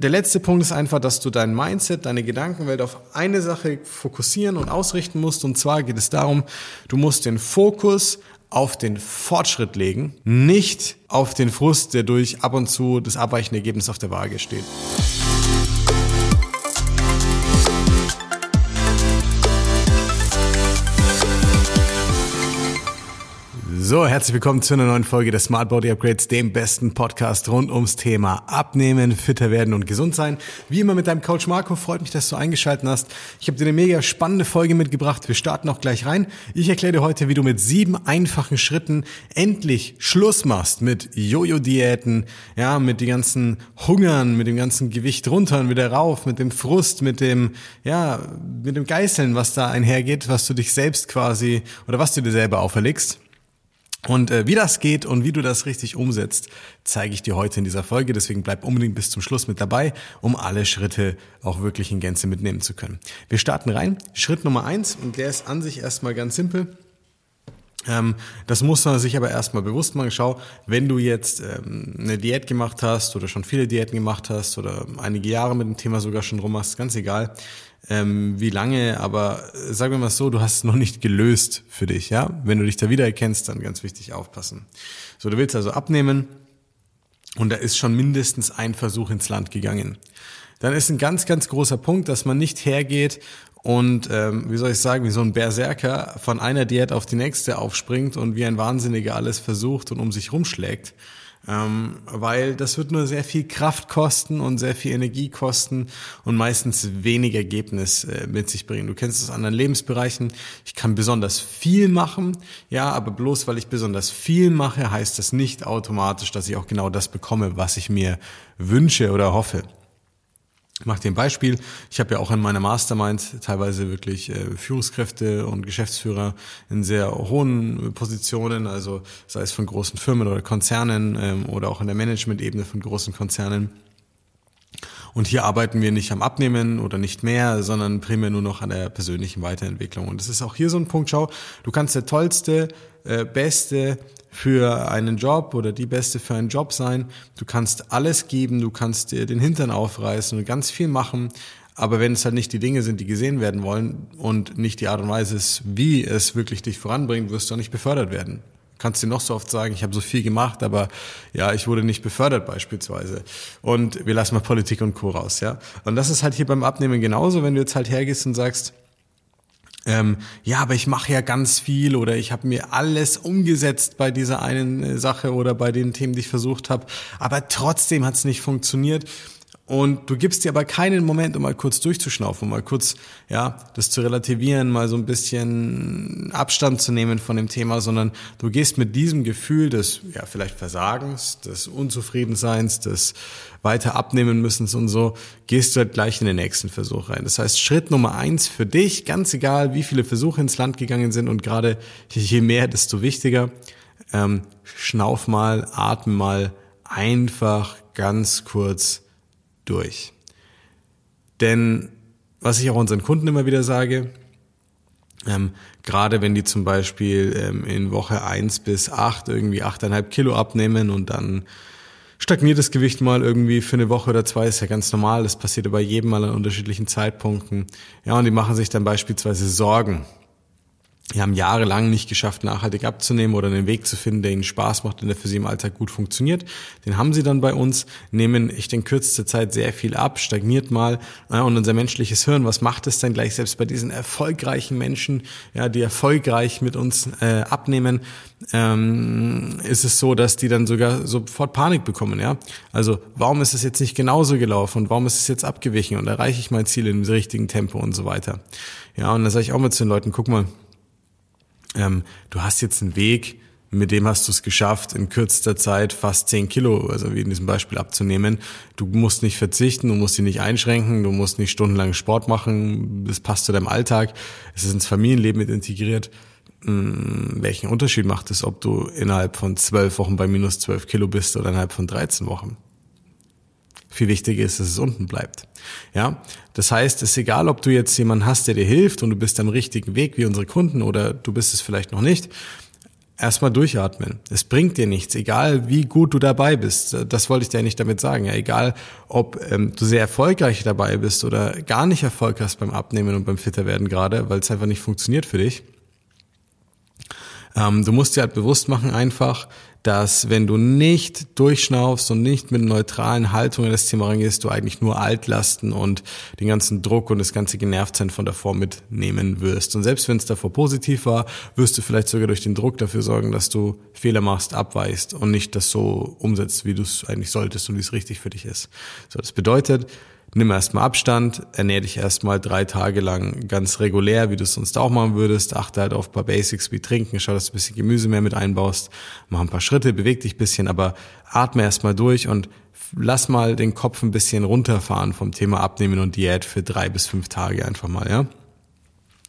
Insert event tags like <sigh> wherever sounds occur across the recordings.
der letzte Punkt ist einfach, dass du dein Mindset, deine Gedankenwelt auf eine Sache fokussieren und ausrichten musst. Und zwar geht es darum, du musst den Fokus auf den Fortschritt legen, nicht auf den Frust, der durch ab und zu das abweichende Ergebnis auf der Waage steht. So, herzlich willkommen zu einer neuen Folge des Smart Body Upgrades, dem besten Podcast rund ums Thema Abnehmen, fitter werden und gesund sein. Wie immer mit deinem Coach Marco, freut mich, dass du eingeschaltet hast. Ich habe dir eine mega spannende Folge mitgebracht. Wir starten auch gleich rein. Ich erkläre dir heute, wie du mit sieben einfachen Schritten endlich Schluss machst mit Jojo-Diäten, ja, mit den ganzen Hungern, mit dem ganzen Gewicht runter und wieder rauf, mit dem Frust, mit dem, ja, mit dem Geißeln, was da einhergeht, was du dich selbst quasi oder was du dir selber auferlegst. Und äh, wie das geht und wie du das richtig umsetzt, zeige ich dir heute in dieser Folge. Deswegen bleib unbedingt bis zum Schluss mit dabei, um alle Schritte auch wirklich in Gänze mitnehmen zu können. Wir starten rein. Schritt Nummer eins und der ist an sich erstmal ganz simpel. Ähm, das muss man sich aber erstmal bewusst machen. Schau, wenn du jetzt ähm, eine Diät gemacht hast oder schon viele Diäten gemacht hast oder einige Jahre mit dem Thema sogar schon rum hast, ganz egal, ähm, wie lange, aber äh, sagen wir mal so, du hast es noch nicht gelöst für dich, ja. Wenn du dich da wiedererkennst, dann ganz wichtig aufpassen. So, du willst also abnehmen und da ist schon mindestens ein Versuch ins Land gegangen. Dann ist ein ganz, ganz großer Punkt, dass man nicht hergeht und ähm, wie soll ich sagen, wie so ein Berserker von einer Diät auf die nächste aufspringt und wie ein Wahnsinniger alles versucht und um sich rumschlägt, ähm, weil das wird nur sehr viel Kraft kosten und sehr viel Energie kosten und meistens wenig Ergebnis äh, mit sich bringen. Du kennst es anderen Lebensbereichen. Ich kann besonders viel machen, ja, aber bloß weil ich besonders viel mache, heißt das nicht automatisch, dass ich auch genau das bekomme, was ich mir wünsche oder hoffe. Ich mache dir ein Beispiel. Ich habe ja auch in meiner Mastermind teilweise wirklich äh, Führungskräfte und Geschäftsführer in sehr hohen Positionen, also sei es von großen Firmen oder Konzernen ähm, oder auch in der Management-Ebene von großen Konzernen. Und hier arbeiten wir nicht am Abnehmen oder nicht mehr, sondern primär nur noch an der persönlichen Weiterentwicklung. Und das ist auch hier so ein Punkt, schau, du kannst der tollste, äh, beste für einen Job oder die beste für einen Job sein. Du kannst alles geben, du kannst dir den Hintern aufreißen und ganz viel machen. Aber wenn es halt nicht die Dinge sind, die gesehen werden wollen und nicht die Art und Weise ist, wie es wirklich dich voranbringt, wirst du auch nicht befördert werden kannst dir noch so oft sagen, ich habe so viel gemacht, aber ja, ich wurde nicht befördert beispielsweise. Und wir lassen mal Politik und Co. raus, ja. Und das ist halt hier beim Abnehmen genauso, wenn du jetzt halt hergehst und sagst, ähm, ja, aber ich mache ja ganz viel oder ich habe mir alles umgesetzt bei dieser einen äh, Sache oder bei den Themen, die ich versucht habe, aber trotzdem hat es nicht funktioniert und du gibst dir aber keinen Moment, um mal kurz durchzuschnaufen, um mal kurz, ja, das zu relativieren, mal so ein bisschen Abstand zu nehmen von dem Thema, sondern du gehst mit diesem Gefühl des, ja, vielleicht Versagens, des Unzufriedenseins, des weiter abnehmen müssen und so, gehst du halt gleich in den nächsten Versuch rein. Das heißt, Schritt Nummer eins für dich, ganz egal, wie viele Versuche ins Land gegangen sind und gerade je mehr, desto wichtiger, ähm, schnauf mal, atme mal einfach ganz kurz durch. Denn was ich auch unseren Kunden immer wieder sage, ähm, gerade wenn die zum Beispiel ähm, in Woche eins bis acht irgendwie achteinhalb Kilo abnehmen und dann stagniert das Gewicht mal irgendwie für eine Woche oder zwei, ist ja ganz normal, das passiert bei jedem mal an unterschiedlichen Zeitpunkten. Ja, und die machen sich dann beispielsweise Sorgen die haben jahrelang nicht geschafft, nachhaltig abzunehmen oder einen Weg zu finden, der ihnen Spaß macht und der für sie im Alltag gut funktioniert. Den haben sie dann bei uns, nehmen echt in kürzester Zeit sehr viel ab, stagniert mal. und unser menschliches Hirn, was macht es denn gleich selbst bei diesen erfolgreichen Menschen, ja, die erfolgreich mit uns äh, abnehmen, ähm, ist es so, dass die dann sogar sofort Panik bekommen, ja. Also warum ist es jetzt nicht genauso gelaufen und warum ist es jetzt abgewichen und erreiche ich mein Ziel in dem richtigen Tempo und so weiter. Ja, und da sage ich auch mal zu den Leuten, guck mal, ähm, du hast jetzt einen Weg, mit dem hast du es geschafft, in kürzester Zeit fast 10 Kilo, also wie in diesem Beispiel abzunehmen. Du musst nicht verzichten, du musst sie nicht einschränken, du musst nicht stundenlang Sport machen, das passt zu deinem Alltag, es ist ins Familienleben mit integriert. Hm, welchen Unterschied macht es, ob du innerhalb von zwölf Wochen bei minus zwölf Kilo bist oder innerhalb von 13 Wochen? Viel wichtiger ist, dass es unten bleibt. Ja, das heißt, es ist egal, ob du jetzt jemanden hast, der dir hilft und du bist am richtigen Weg wie unsere Kunden oder du bist es vielleicht noch nicht. erstmal durchatmen. Es bringt dir nichts, egal wie gut du dabei bist. Das wollte ich dir nicht damit sagen. Ja, egal, ob ähm, du sehr erfolgreich dabei bist oder gar nicht Erfolg hast beim Abnehmen und beim Fitter werden gerade, weil es einfach nicht funktioniert für dich. Ähm, du musst dir halt bewusst machen einfach, dass wenn du nicht durchschnaufst und nicht mit neutralen Haltungen in das Thema reingehst, du eigentlich nur Altlasten und den ganzen Druck und das ganze Genervtsein von davor mitnehmen wirst. Und selbst wenn es davor positiv war, wirst du vielleicht sogar durch den Druck dafür sorgen, dass du Fehler machst, abweichst und nicht das so umsetzt, wie du es eigentlich solltest und wie es richtig für dich ist. So, das bedeutet, nimm erstmal Abstand, ernähr dich erstmal drei Tage lang ganz regulär, wie du es sonst auch machen würdest. Achte halt auf ein paar Basics wie Trinken, schau, dass du ein bisschen Gemüse mehr mit einbaust, mach ein paar Schritte, beweg dich ein bisschen, aber atme erstmal durch und lass mal den Kopf ein bisschen runterfahren vom Thema Abnehmen und Diät für drei bis fünf Tage einfach mal, ja.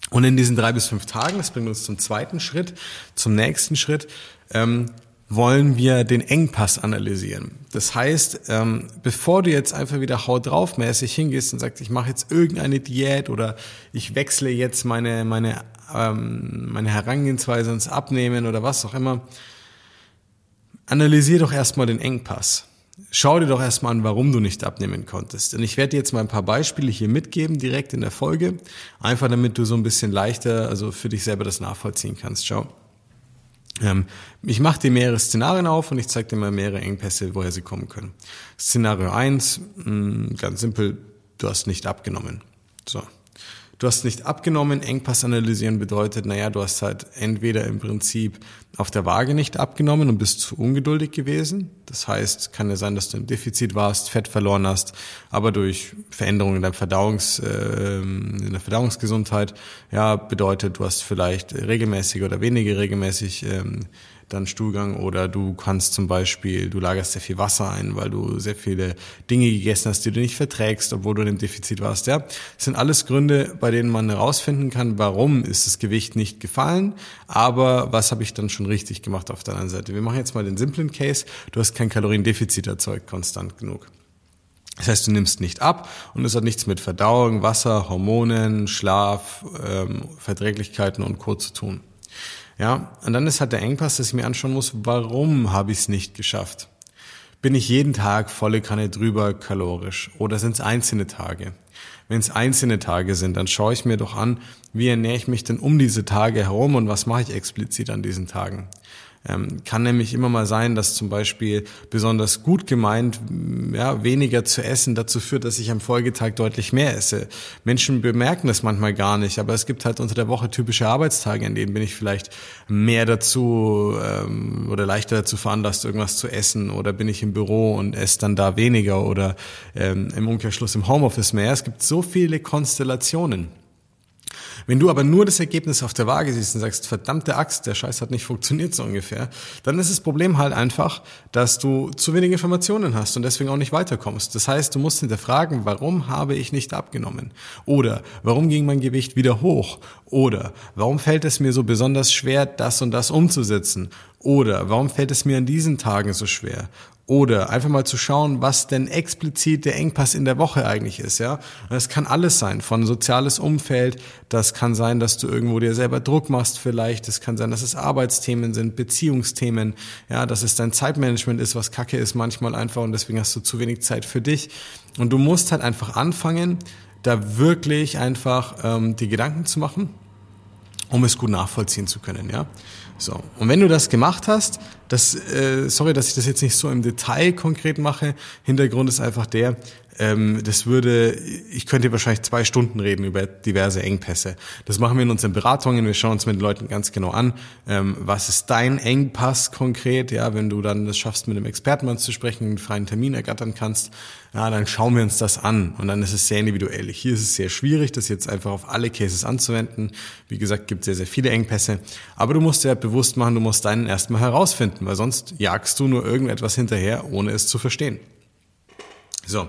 Und in diesen drei bis fünf Tagen, das bringt uns zum zweiten Schritt, zum nächsten Schritt, ähm, wollen wir den Engpass analysieren. Das heißt, ähm, bevor du jetzt einfach wieder haut drauf mäßig hingehst und sagst, ich mache jetzt irgendeine Diät oder ich wechsle jetzt meine meine ähm, meine Herangehensweise ins Abnehmen oder was auch immer, analysier doch erstmal den Engpass. Schau dir doch erstmal an, warum du nicht abnehmen konntest. Und ich werde dir jetzt mal ein paar Beispiele hier mitgeben, direkt in der Folge, einfach damit du so ein bisschen leichter, also für dich selber das nachvollziehen kannst. Schau. Ähm, ich mache dir mehrere Szenarien auf und ich zeige dir mal mehrere Engpässe, woher sie kommen können. Szenario eins, mh, ganz simpel, du hast nicht abgenommen. So. Du hast nicht abgenommen. Engpass analysieren bedeutet, naja, du hast halt entweder im Prinzip auf der Waage nicht abgenommen und bist zu ungeduldig gewesen. Das heißt, kann ja sein, dass du im Defizit warst, Fett verloren hast, aber durch Veränderungen in, deinem Verdauungs, äh, in der Verdauungsgesundheit, ja, bedeutet, du hast vielleicht regelmäßig oder weniger regelmäßig ähm, dann Stuhlgang oder du kannst zum Beispiel, du lagerst sehr viel Wasser ein, weil du sehr viele Dinge gegessen hast, die du nicht verträgst, obwohl du in einem Defizit warst. Ja, das sind alles Gründe, bei denen man herausfinden kann, warum ist das Gewicht nicht gefallen, aber was habe ich dann schon richtig gemacht auf der anderen Seite. Wir machen jetzt mal den simplen Case. Du hast kein Kaloriendefizit erzeugt, konstant genug. Das heißt, du nimmst nicht ab und es hat nichts mit Verdauung, Wasser, Hormonen, Schlaf, ähm, Verträglichkeiten und Co. zu tun. Ja, und dann ist halt der Engpass, dass ich mir anschauen muss, warum habe ich es nicht geschafft? Bin ich jeden Tag volle Kanne drüber kalorisch oder sind es einzelne Tage? Wenn es einzelne Tage sind, dann schaue ich mir doch an, wie ernähre ich mich denn um diese Tage herum und was mache ich explizit an diesen Tagen. Ähm, kann nämlich immer mal sein, dass zum Beispiel besonders gut gemeint, ja, weniger zu essen dazu führt, dass ich am Folgetag deutlich mehr esse. Menschen bemerken das manchmal gar nicht, aber es gibt halt unter der Woche typische Arbeitstage, in denen bin ich vielleicht mehr dazu ähm, oder leichter dazu veranlasst, irgendwas zu essen oder bin ich im Büro und esse dann da weniger oder ähm, im Umkehrschluss im Homeoffice mehr. Es gibt so viele Konstellationen. Wenn du aber nur das Ergebnis auf der Waage siehst und sagst, verdammte Axt, der Scheiß hat nicht funktioniert so ungefähr, dann ist das Problem halt einfach, dass du zu wenig Informationen hast und deswegen auch nicht weiterkommst. Das heißt, du musst hinterfragen, warum habe ich nicht abgenommen? Oder warum ging mein Gewicht wieder hoch? Oder warum fällt es mir so besonders schwer, das und das umzusetzen? Oder warum fällt es mir an diesen Tagen so schwer? Oder einfach mal zu schauen, was denn explizit der Engpass in der Woche eigentlich ist, ja. Und das kann alles sein, von soziales Umfeld, das kann sein, dass du irgendwo dir selber Druck machst vielleicht, das kann sein, dass es Arbeitsthemen sind, Beziehungsthemen, ja, dass es dein Zeitmanagement ist, was kacke ist manchmal einfach und deswegen hast du zu wenig Zeit für dich. Und du musst halt einfach anfangen, da wirklich einfach ähm, die Gedanken zu machen, um es gut nachvollziehen zu können, ja. So. Und wenn du das gemacht hast, das, äh, sorry, dass ich das jetzt nicht so im Detail konkret mache. Hintergrund ist einfach der, ähm, das würde, ich könnte wahrscheinlich zwei Stunden reden über diverse Engpässe. Das machen wir in unseren Beratungen. Wir schauen uns mit den Leuten ganz genau an, ähm, was ist dein Engpass konkret. Ja, wenn du dann das schaffst, mit einem Experten mal zu sprechen, einen freien Termin ergattern kannst, ja, dann schauen wir uns das an. Und dann ist es sehr individuell. Hier ist es sehr schwierig, das jetzt einfach auf alle Cases anzuwenden. Wie gesagt, gibt sehr, sehr viele Engpässe. Aber du musst dir halt bewusst machen, du musst deinen erstmal herausfinden, weil sonst jagst du nur irgendetwas hinterher, ohne es zu verstehen. So.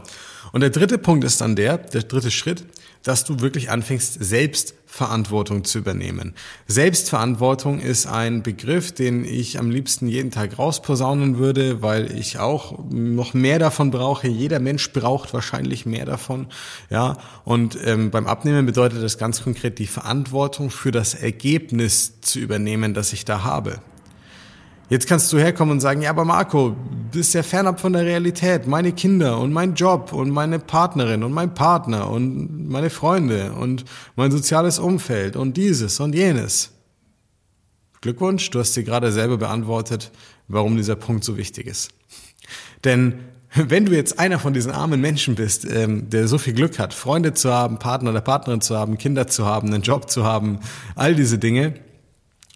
Und der dritte Punkt ist dann der, der dritte Schritt, dass du wirklich anfängst, Selbstverantwortung zu übernehmen. Selbstverantwortung ist ein Begriff, den ich am liebsten jeden Tag rausposaunen würde, weil ich auch noch mehr davon brauche. Jeder Mensch braucht wahrscheinlich mehr davon. Ja, und ähm, beim Abnehmen bedeutet das ganz konkret die Verantwortung für das Ergebnis zu übernehmen, das ich da habe. Jetzt kannst du herkommen und sagen, ja, aber Marco, du bist ja fernab von der Realität. Meine Kinder und mein Job und meine Partnerin und mein Partner und meine Freunde und mein soziales Umfeld und dieses und jenes. Glückwunsch, du hast dir gerade selber beantwortet, warum dieser Punkt so wichtig ist. Denn wenn du jetzt einer von diesen armen Menschen bist, ähm, der so viel Glück hat, Freunde zu haben, Partner oder Partnerin zu haben, Kinder zu haben, einen Job zu haben, all diese Dinge,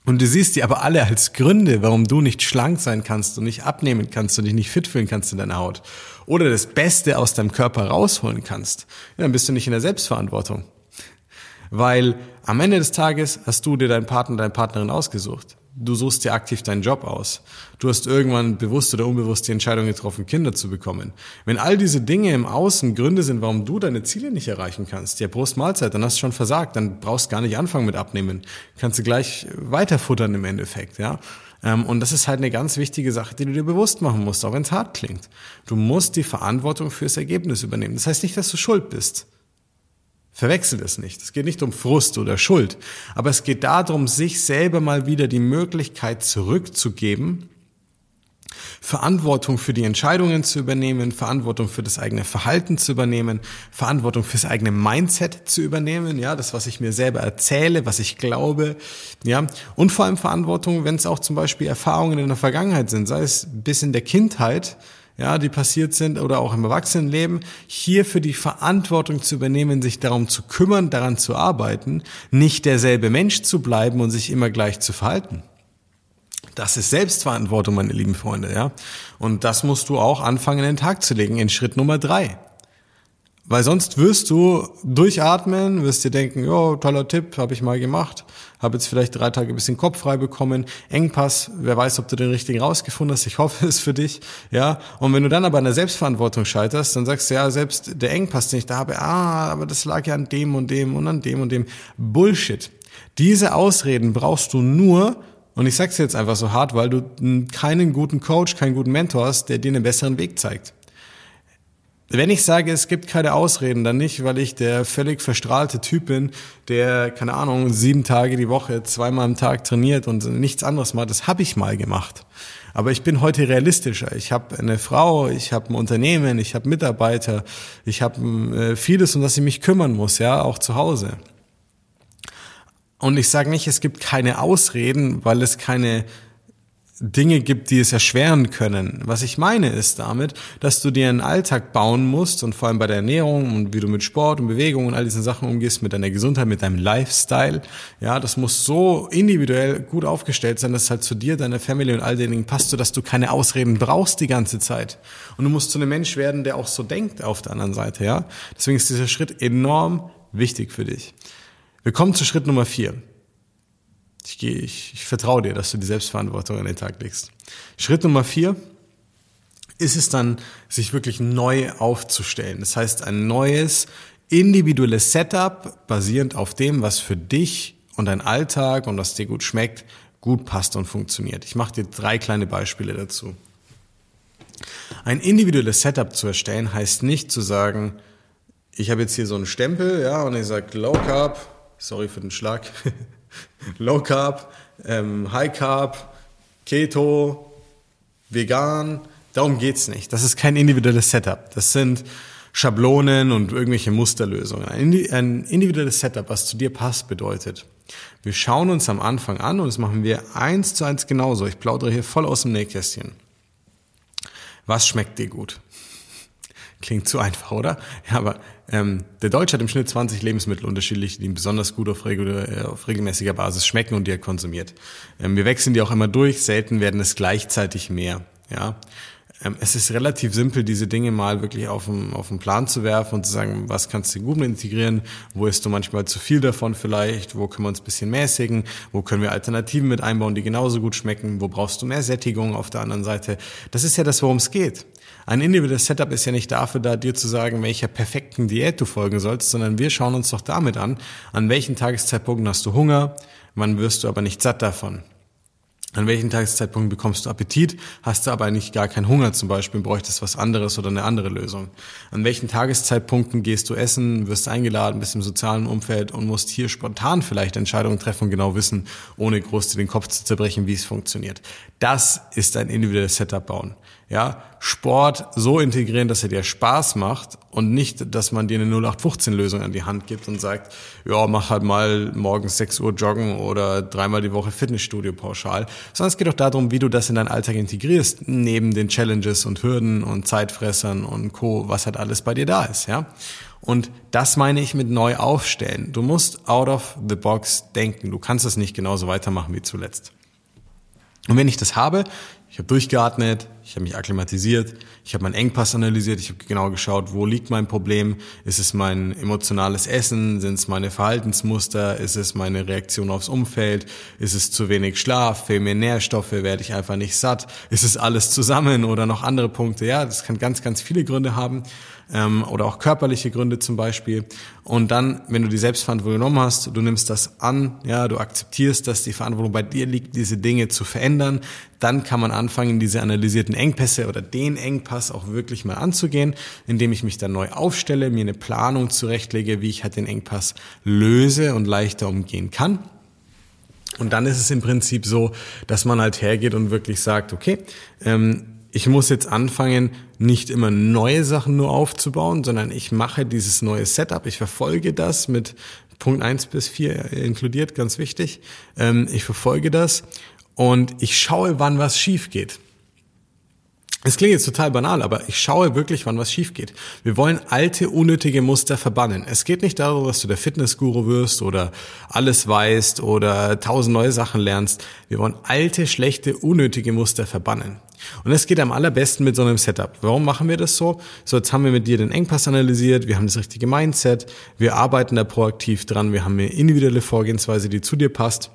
und du siehst die aber alle als Gründe, warum du nicht schlank sein kannst und nicht abnehmen kannst und dich nicht fit fühlen kannst in deiner Haut oder das Beste aus deinem Körper rausholen kannst, ja, dann bist du nicht in der Selbstverantwortung. Weil am Ende des Tages hast du dir deinen Partner, deine Partnerin ausgesucht. Du suchst dir aktiv deinen Job aus. Du hast irgendwann bewusst oder unbewusst die Entscheidung getroffen, Kinder zu bekommen. Wenn all diese Dinge im Außen Gründe sind, warum du deine Ziele nicht erreichen kannst, ja, Brust Mahlzeit, dann hast du schon versagt, dann brauchst du gar nicht anfangen mit Abnehmen. Kannst du gleich weiterfuttern im Endeffekt, ja. Ähm, und das ist halt eine ganz wichtige Sache, die du dir bewusst machen musst, auch wenn es hart klingt. Du musst die Verantwortung fürs Ergebnis übernehmen. Das heißt nicht, dass du schuld bist. Verwechsel es nicht. Es geht nicht um Frust oder Schuld, aber es geht darum, sich selber mal wieder die Möglichkeit zurückzugeben, Verantwortung für die Entscheidungen zu übernehmen, Verantwortung für das eigene Verhalten zu übernehmen, Verantwortung fürs eigene Mindset zu übernehmen, ja, das, was ich mir selber erzähle, was ich glaube, ja, und vor allem Verantwortung, wenn es auch zum Beispiel Erfahrungen in der Vergangenheit sind, sei es bis in der Kindheit, ja, die passiert sind oder auch im Erwachsenenleben, hier für die Verantwortung zu übernehmen, sich darum zu kümmern, daran zu arbeiten, nicht derselbe Mensch zu bleiben und sich immer gleich zu verhalten. Das ist Selbstverantwortung, meine lieben Freunde, ja. Und das musst du auch anfangen, in den Tag zu legen, in Schritt Nummer drei. Weil sonst wirst du durchatmen, wirst dir denken, ja, toller Tipp, habe ich mal gemacht, habe jetzt vielleicht drei Tage ein bisschen Kopf frei bekommen, Engpass, wer weiß, ob du den richtigen rausgefunden hast, ich <laughs> hoffe es für dich, ja. Und wenn du dann aber an der Selbstverantwortung scheiterst, dann sagst du, ja, selbst der Engpass, den ich da habe, ah, aber das lag ja an dem und dem und an dem und dem. Bullshit. Diese Ausreden brauchst du nur, und ich sag's jetzt einfach so hart, weil du keinen guten Coach, keinen guten Mentor hast, der dir einen besseren Weg zeigt. Wenn ich sage, es gibt keine Ausreden, dann nicht, weil ich der völlig verstrahlte Typ bin, der, keine Ahnung, sieben Tage die Woche, zweimal am Tag trainiert und nichts anderes macht. Das habe ich mal gemacht. Aber ich bin heute realistischer. Ich habe eine Frau, ich habe ein Unternehmen, ich habe Mitarbeiter, ich habe äh, vieles, um das ich mich kümmern muss, ja, auch zu Hause. Und ich sage nicht, es gibt keine Ausreden, weil es keine Dinge gibt, die es erschweren können. Was ich meine ist damit, dass du dir einen Alltag bauen musst und vor allem bei der Ernährung und wie du mit Sport und Bewegung und all diesen Sachen umgehst, mit deiner Gesundheit, mit deinem Lifestyle. Ja, das muss so individuell gut aufgestellt sein, dass es halt zu dir, deiner Family und all den Dingen passt, so dass du keine Ausreden brauchst die ganze Zeit. Und du musst zu einem Mensch werden, der auch so denkt auf der anderen Seite, ja. Deswegen ist dieser Schritt enorm wichtig für dich. Wir kommen zu Schritt Nummer vier. Ich, gehe, ich, ich vertraue dir, dass du die Selbstverantwortung an den Tag legst. Schritt Nummer vier ist es dann, sich wirklich neu aufzustellen. Das heißt, ein neues, individuelles Setup basierend auf dem, was für dich und dein Alltag und was dir gut schmeckt, gut passt und funktioniert. Ich mache dir drei kleine Beispiele dazu. Ein individuelles Setup zu erstellen heißt nicht zu sagen, ich habe jetzt hier so einen Stempel, ja, und ich sage Low Carb, sorry für den Schlag, <laughs> Low Carb, ähm, High Carb, Keto, vegan. Darum geht's nicht. Das ist kein individuelles Setup. Das sind Schablonen und irgendwelche Musterlösungen. Ein individuelles Setup, was zu dir passt, bedeutet, wir schauen uns am Anfang an und das machen wir eins zu eins genauso. Ich plaudere hier voll aus dem Nähkästchen. Was schmeckt dir gut? Klingt zu einfach, oder? Ja, aber ähm, der Deutsche hat im Schnitt 20 Lebensmittel unterschiedlich, die ihm besonders gut auf, äh, auf regelmäßiger Basis schmecken und die er konsumiert. Ähm, wir wechseln die auch immer durch, selten werden es gleichzeitig mehr. Ja, ähm, es ist relativ simpel, diese Dinge mal wirklich auf den, auf Plan zu werfen und zu sagen, was kannst du gut integrieren, wo ist du manchmal zu viel davon vielleicht, wo können wir uns ein bisschen mäßigen, wo können wir Alternativen mit einbauen, die genauso gut schmecken, wo brauchst du mehr Sättigung auf der anderen Seite. Das ist ja das, worum es geht. Ein individuelles Setup ist ja nicht dafür da, dir zu sagen, welcher perfekten Diät du folgen sollst, sondern wir schauen uns doch damit an, an welchen Tageszeitpunkten hast du Hunger, wann wirst du aber nicht satt davon. An welchen Tageszeitpunkt bekommst du Appetit, hast du aber eigentlich gar keinen Hunger zum Beispiel, bräuchtest was anderes oder eine andere Lösung? An welchen Tageszeitpunkten gehst du essen, wirst eingeladen, bist im sozialen Umfeld und musst hier spontan vielleicht Entscheidungen treffen und genau wissen, ohne groß dir den Kopf zu zerbrechen, wie es funktioniert. Das ist ein individuelles Setup bauen ja, Sport so integrieren, dass er dir Spaß macht und nicht, dass man dir eine 0815-Lösung an die Hand gibt und sagt, ja, mach halt mal morgens 6 Uhr joggen oder dreimal die Woche Fitnessstudio pauschal, sondern es geht auch darum, wie du das in deinen Alltag integrierst, neben den Challenges und Hürden und Zeitfressern und Co., was halt alles bei dir da ist, ja. Und das meine ich mit neu aufstellen. Du musst out of the box denken. Du kannst es nicht genauso weitermachen wie zuletzt. Und wenn ich das habe, ich habe durchgeatmet, ich habe mich akklimatisiert, ich habe meinen Engpass analysiert, ich habe genau geschaut, wo liegt mein Problem, ist es mein emotionales Essen, sind es meine Verhaltensmuster, ist es meine Reaktion aufs Umfeld, ist es zu wenig Schlaf, fehlen mir Nährstoffe, werde ich einfach nicht satt, ist es alles zusammen oder noch andere Punkte, ja, das kann ganz, ganz viele Gründe haben ähm, oder auch körperliche Gründe zum Beispiel. Und dann, wenn du die Selbstverantwortung genommen hast, du nimmst das an, ja, du akzeptierst, dass die Verantwortung bei dir liegt, diese Dinge zu verändern, dann kann man anfangen, diese analysierten Engpässe oder den Engpass auch wirklich mal anzugehen, indem ich mich dann neu aufstelle, mir eine Planung zurechtlege, wie ich halt den Engpass löse und leichter umgehen kann. Und dann ist es im Prinzip so, dass man halt hergeht und wirklich sagt, okay, ähm, ich muss jetzt anfangen, nicht immer neue Sachen nur aufzubauen, sondern ich mache dieses neue Setup, ich verfolge das mit Punkt eins bis vier inkludiert, ganz wichtig. Ähm, ich verfolge das und ich schaue, wann was schief geht. Es klingt jetzt total banal, aber ich schaue wirklich, wann was schief geht. Wir wollen alte, unnötige Muster verbannen. Es geht nicht darum, dass du der Fitnessguru wirst oder alles weißt oder tausend neue Sachen lernst. Wir wollen alte, schlechte, unnötige Muster verbannen. Und es geht am allerbesten mit so einem Setup. Warum machen wir das so? So, jetzt haben wir mit dir den Engpass analysiert, wir haben das richtige Mindset, wir arbeiten da proaktiv dran, wir haben eine individuelle Vorgehensweise, die zu dir passt.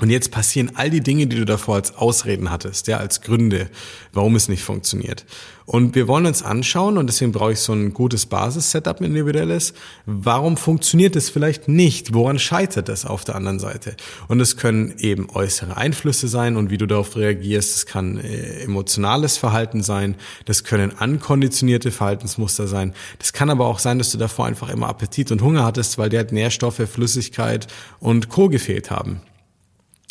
Und jetzt passieren all die Dinge, die du davor als Ausreden hattest, ja, als Gründe, warum es nicht funktioniert. Und wir wollen uns anschauen, und deswegen brauche ich so ein gutes Basis-Setup, ein individuelles. Warum funktioniert es vielleicht nicht? Woran scheitert es auf der anderen Seite? Und es können eben äußere Einflüsse sein und wie du darauf reagierst. Es kann äh, emotionales Verhalten sein. Das können ankonditionierte Verhaltensmuster sein. Das kann aber auch sein, dass du davor einfach immer Appetit und Hunger hattest, weil dir halt Nährstoffe, Flüssigkeit und Co. gefehlt haben.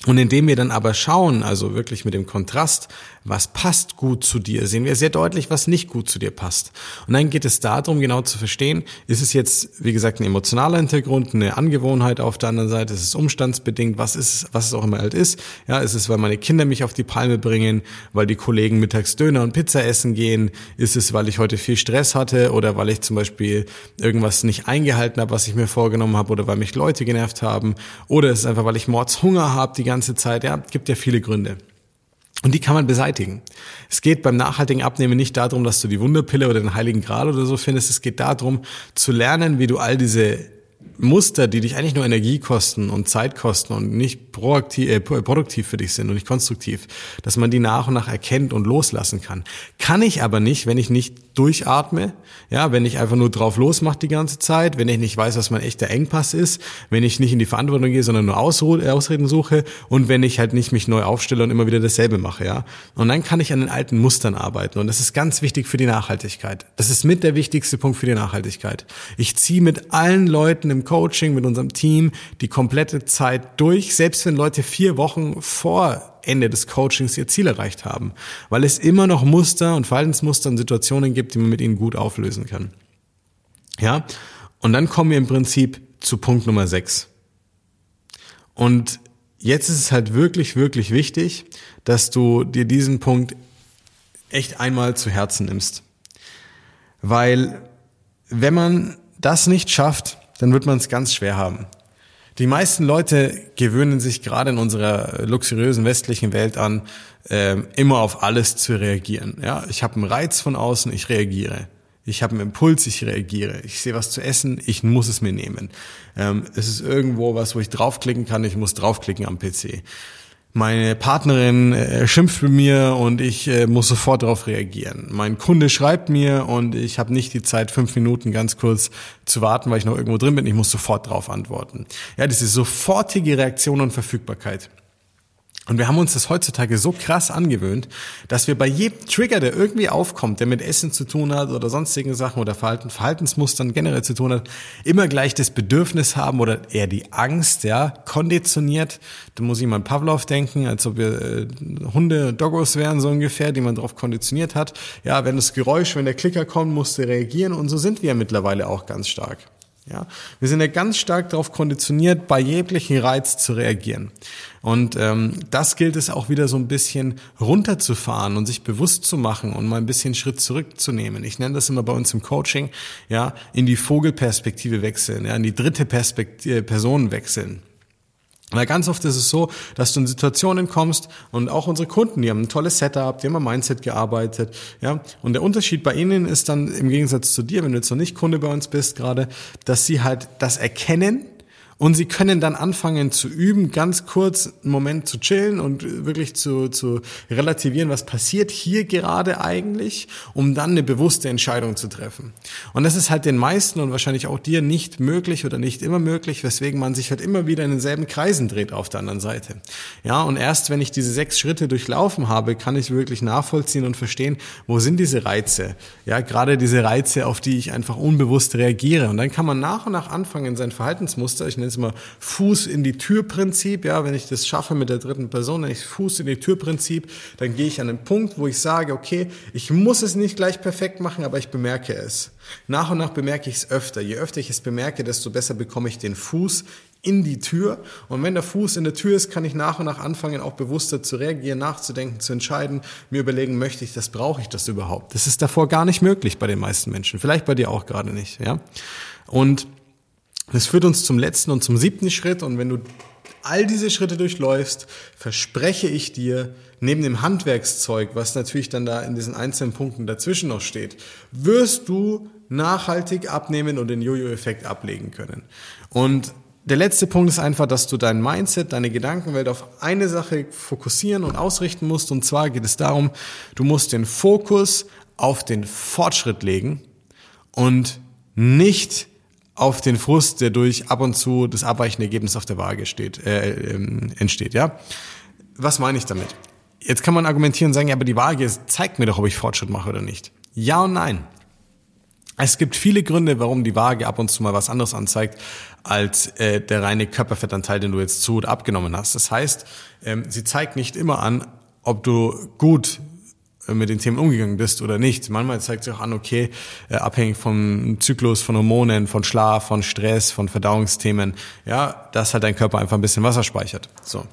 Und indem wir dann aber schauen, also wirklich mit dem Kontrast, was passt gut zu dir, sehen wir sehr deutlich, was nicht gut zu dir passt. Und dann geht es darum, genau zu verstehen, ist es jetzt, wie gesagt, ein emotionaler Hintergrund, eine Angewohnheit auf der anderen Seite, ist es umstandsbedingt, was ist, was es auch immer halt ist. Ja, ist es, weil meine Kinder mich auf die Palme bringen, weil die Kollegen mittags Döner und Pizza essen gehen, ist es, weil ich heute viel Stress hatte oder weil ich zum Beispiel irgendwas nicht eingehalten habe, was ich mir vorgenommen habe oder weil mich Leute genervt haben oder ist es einfach, weil ich Mordshunger habe die ganze Zeit. Ja, gibt ja viele Gründe. Und die kann man beseitigen. Es geht beim nachhaltigen Abnehmen nicht darum, dass du die Wunderpille oder den heiligen Gral oder so findest. Es geht darum, zu lernen, wie du all diese Muster, die dich eigentlich nur Energie kosten und Zeit kosten und nicht proaktiv, äh, produktiv für dich sind und nicht konstruktiv, dass man die nach und nach erkennt und loslassen kann. Kann ich aber nicht, wenn ich nicht durchatme, ja, wenn ich einfach nur drauf losmache die ganze Zeit, wenn ich nicht weiß, was mein echter Engpass ist, wenn ich nicht in die Verantwortung gehe, sondern nur äh, Ausreden suche und wenn ich halt nicht mich neu aufstelle und immer wieder dasselbe mache, ja. Und dann kann ich an den alten Mustern arbeiten und das ist ganz wichtig für die Nachhaltigkeit. Das ist mit der wichtigste Punkt für die Nachhaltigkeit. Ich ziehe mit allen Leuten im Coaching, mit unserem Team die komplette Zeit durch, selbst wenn Leute vier Wochen vor Ende des Coachings ihr Ziel erreicht haben, weil es immer noch Muster und Verhaltensmuster und Situationen gibt, die man mit ihnen gut auflösen kann. Ja, und dann kommen wir im Prinzip zu Punkt Nummer sechs. Und jetzt ist es halt wirklich, wirklich wichtig, dass du dir diesen Punkt echt einmal zu Herzen nimmst. Weil wenn man das nicht schafft, dann wird man es ganz schwer haben. Die meisten Leute gewöhnen sich gerade in unserer luxuriösen westlichen Welt an, äh, immer auf alles zu reagieren. Ja, ich habe einen Reiz von außen, ich reagiere. Ich habe einen Impuls, ich reagiere. Ich sehe was zu essen, ich muss es mir nehmen. Ähm, es ist irgendwo was, wo ich draufklicken kann, ich muss draufklicken am PC meine Partnerin äh, schimpft mit mir und ich äh, muss sofort darauf reagieren. Mein Kunde schreibt mir und ich habe nicht die Zeit, fünf Minuten ganz kurz zu warten, weil ich noch irgendwo drin bin. Ich muss sofort darauf antworten. Ja, diese sofortige Reaktion und Verfügbarkeit. Und wir haben uns das heutzutage so krass angewöhnt, dass wir bei jedem Trigger, der irgendwie aufkommt, der mit Essen zu tun hat oder sonstigen Sachen oder Verhalten, Verhaltensmustern generell zu tun hat, immer gleich das Bedürfnis haben oder eher die Angst, ja, konditioniert. Da muss ich mal an Pavlov denken, als ob wir äh, Hunde, Doggos wären so ungefähr, die man darauf konditioniert hat. Ja, wenn das Geräusch, wenn der Klicker kommt, musste reagieren und so sind wir ja mittlerweile auch ganz stark. Ja, wir sind ja ganz stark darauf konditioniert, bei jeglichen Reiz zu reagieren. Und ähm, das gilt es auch wieder so ein bisschen runterzufahren und sich bewusst zu machen und mal ein bisschen Schritt zurückzunehmen. Ich nenne das immer bei uns im Coaching, ja, in die Vogelperspektive wechseln, ja, in die dritte Perspektive, Person wechseln. Weil ganz oft ist es so, dass du in Situationen kommst und auch unsere Kunden, die haben ein tolles Setup, die haben am Mindset gearbeitet, ja. Und der Unterschied bei ihnen ist dann im Gegensatz zu dir, wenn du jetzt noch nicht Kunde bei uns bist gerade, dass sie halt das erkennen, und sie können dann anfangen zu üben, ganz kurz einen Moment zu chillen und wirklich zu, zu relativieren, was passiert hier gerade eigentlich, um dann eine bewusste Entscheidung zu treffen. Und das ist halt den meisten und wahrscheinlich auch dir nicht möglich oder nicht immer möglich, weswegen man sich halt immer wieder in denselben Kreisen dreht auf der anderen Seite. Ja, und erst wenn ich diese sechs Schritte durchlaufen habe, kann ich wirklich nachvollziehen und verstehen, wo sind diese Reize? Ja, gerade diese Reize, auf die ich einfach unbewusst reagiere. Und dann kann man nach und nach anfangen, sein Verhaltensmuster, ich nenne es mal Fuß in die Tür Prinzip. Ja, wenn ich das schaffe mit der dritten Person, wenn ich Fuß in die Tür Prinzip, dann gehe ich an den Punkt, wo ich sage, okay, ich muss es nicht gleich perfekt machen, aber ich bemerke es. Nach und nach bemerke ich es öfter. Je öfter ich es bemerke, desto besser bekomme ich den Fuß in die Tür. Und wenn der Fuß in der Tür ist, kann ich nach und nach anfangen, auch bewusster zu reagieren, nachzudenken, zu entscheiden, mir überlegen, möchte ich das, brauche ich das überhaupt? Das ist davor gar nicht möglich bei den meisten Menschen. Vielleicht bei dir auch gerade nicht, ja. Und das führt uns zum letzten und zum siebten Schritt. Und wenn du all diese Schritte durchläufst, verspreche ich dir, neben dem Handwerkszeug, was natürlich dann da in diesen einzelnen Punkten dazwischen noch steht, wirst du nachhaltig abnehmen und den Jojo-Effekt ablegen können. Und der letzte Punkt ist einfach, dass du dein Mindset, deine Gedankenwelt auf eine Sache fokussieren und ausrichten musst. Und zwar geht es darum, du musst den Fokus auf den Fortschritt legen und nicht auf den Frust, der durch ab und zu das abweichende Ergebnis auf der Waage steht, äh, ähm, entsteht. Ja, was meine ich damit? Jetzt kann man argumentieren und sagen, ja, aber die Waage zeigt mir doch, ob ich Fortschritt mache oder nicht. Ja und nein. Es gibt viele Gründe, warum die Waage ab und zu mal was anderes anzeigt als äh, der reine Körperfettanteil, den du jetzt zu oder abgenommen hast. Das heißt, ähm, sie zeigt nicht immer an, ob du gut mit den Themen umgegangen bist oder nicht. Manchmal zeigt sich auch an, okay, äh, abhängig vom Zyklus, von Hormonen, von Schlaf, von Stress, von Verdauungsthemen, ja, dass halt dein Körper einfach ein bisschen Wasser speichert. So.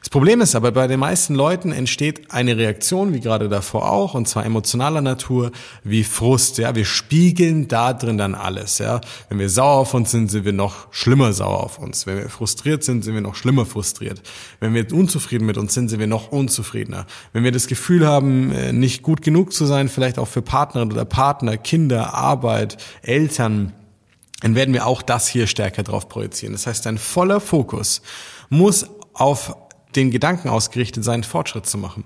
Das Problem ist aber, bei den meisten Leuten entsteht eine Reaktion, wie gerade davor auch, und zwar emotionaler Natur, wie Frust, ja. Wir spiegeln da drin dann alles, ja. Wenn wir sauer auf uns sind, sind wir noch schlimmer sauer auf uns. Wenn wir frustriert sind, sind wir noch schlimmer frustriert. Wenn wir unzufrieden mit uns sind, sind wir noch unzufriedener. Wenn wir das Gefühl haben, äh, nicht gut genug zu sein, vielleicht auch für Partnerin oder Partner, Kinder, Arbeit, Eltern, dann werden wir auch das hier stärker drauf projizieren. Das heißt, dein voller Fokus muss auf den Gedanken ausgerichtet sein, Fortschritt zu machen.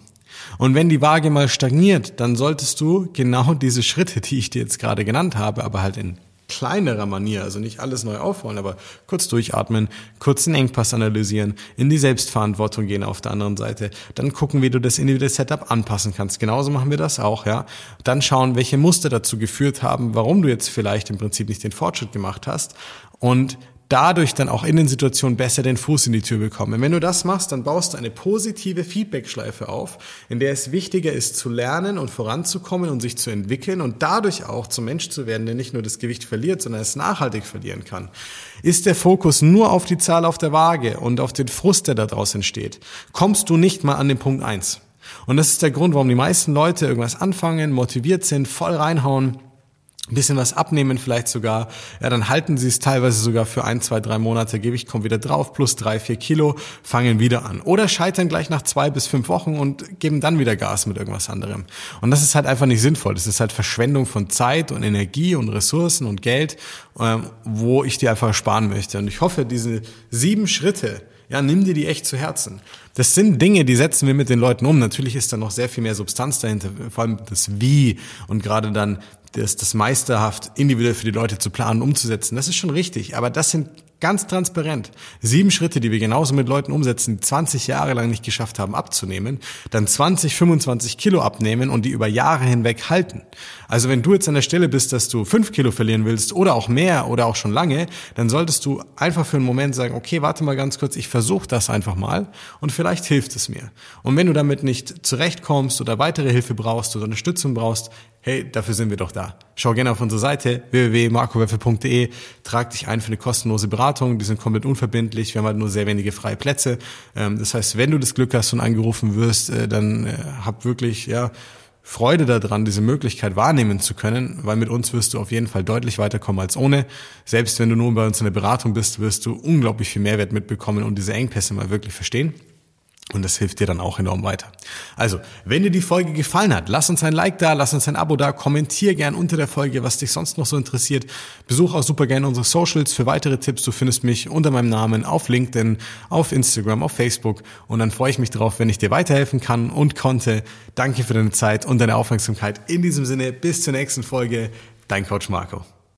Und wenn die Waage mal stagniert, dann solltest du genau diese Schritte, die ich dir jetzt gerade genannt habe, aber halt in kleinerer Manier, also nicht alles neu aufrollen, aber kurz durchatmen, kurz den Engpass analysieren, in die Selbstverantwortung gehen auf der anderen Seite, dann gucken, wie du das individuelle Setup anpassen kannst. Genauso machen wir das auch, ja. Dann schauen, welche Muster dazu geführt haben, warum du jetzt vielleicht im Prinzip nicht den Fortschritt gemacht hast und dadurch dann auch in den Situationen besser den Fuß in die Tür bekommen. Und wenn du das machst, dann baust du eine positive Feedbackschleife auf, in der es wichtiger ist zu lernen und voranzukommen und sich zu entwickeln und dadurch auch zum Mensch zu werden, der nicht nur das Gewicht verliert, sondern es nachhaltig verlieren kann. Ist der Fokus nur auf die Zahl auf der Waage und auf den Frust, der daraus entsteht, kommst du nicht mal an den Punkt eins. Und das ist der Grund, warum die meisten Leute irgendwas anfangen, motiviert sind, voll reinhauen, ein bisschen was abnehmen vielleicht sogar, ja, dann halten sie es teilweise sogar für ein, zwei, drei Monate, Gewicht kommt wieder drauf, plus drei, vier Kilo, fangen wieder an. Oder scheitern gleich nach zwei bis fünf Wochen und geben dann wieder Gas mit irgendwas anderem. Und das ist halt einfach nicht sinnvoll. Das ist halt Verschwendung von Zeit und Energie und Ressourcen und Geld, ähm, wo ich dir einfach sparen möchte. Und ich hoffe, diese sieben Schritte, ja, nimm dir die echt zu Herzen. Das sind Dinge, die setzen wir mit den Leuten um. Natürlich ist da noch sehr viel mehr Substanz dahinter, vor allem das Wie und gerade dann das, das meisterhaft individuell für die Leute zu planen, umzusetzen. Das ist schon richtig. Aber das sind Ganz transparent. Sieben Schritte, die wir genauso mit Leuten umsetzen, die 20 Jahre lang nicht geschafft haben abzunehmen, dann 20, 25 Kilo abnehmen und die über Jahre hinweg halten. Also wenn du jetzt an der Stelle bist, dass du fünf Kilo verlieren willst oder auch mehr oder auch schon lange, dann solltest du einfach für einen Moment sagen, okay, warte mal ganz kurz, ich versuche das einfach mal und vielleicht hilft es mir. Und wenn du damit nicht zurechtkommst oder weitere Hilfe brauchst oder Unterstützung brauchst, hey, dafür sind wir doch da. Schau gerne auf unsere Seite www.markoweffe.de, trag dich ein für eine kostenlose Beratung, die sind komplett unverbindlich, wir haben halt nur sehr wenige freie Plätze. Ähm, das heißt, wenn du das Glück hast und angerufen wirst, äh, dann äh, hab wirklich, ja, Freude daran, diese Möglichkeit wahrnehmen zu können, weil mit uns wirst du auf jeden Fall deutlich weiterkommen als ohne. Selbst wenn du nur bei uns in der Beratung bist, wirst du unglaublich viel Mehrwert mitbekommen und diese Engpässe mal wirklich verstehen. Und das hilft dir dann auch enorm weiter. Also, wenn dir die Folge gefallen hat, lass uns ein Like da, lass uns ein Abo da, kommentier gern unter der Folge, was dich sonst noch so interessiert. Besuch auch super gerne unsere Socials für weitere Tipps. Du findest mich unter meinem Namen auf LinkedIn, auf Instagram, auf Facebook. Und dann freue ich mich darauf, wenn ich dir weiterhelfen kann und konnte. Danke für deine Zeit und deine Aufmerksamkeit. In diesem Sinne, bis zur nächsten Folge. Dein Coach Marco.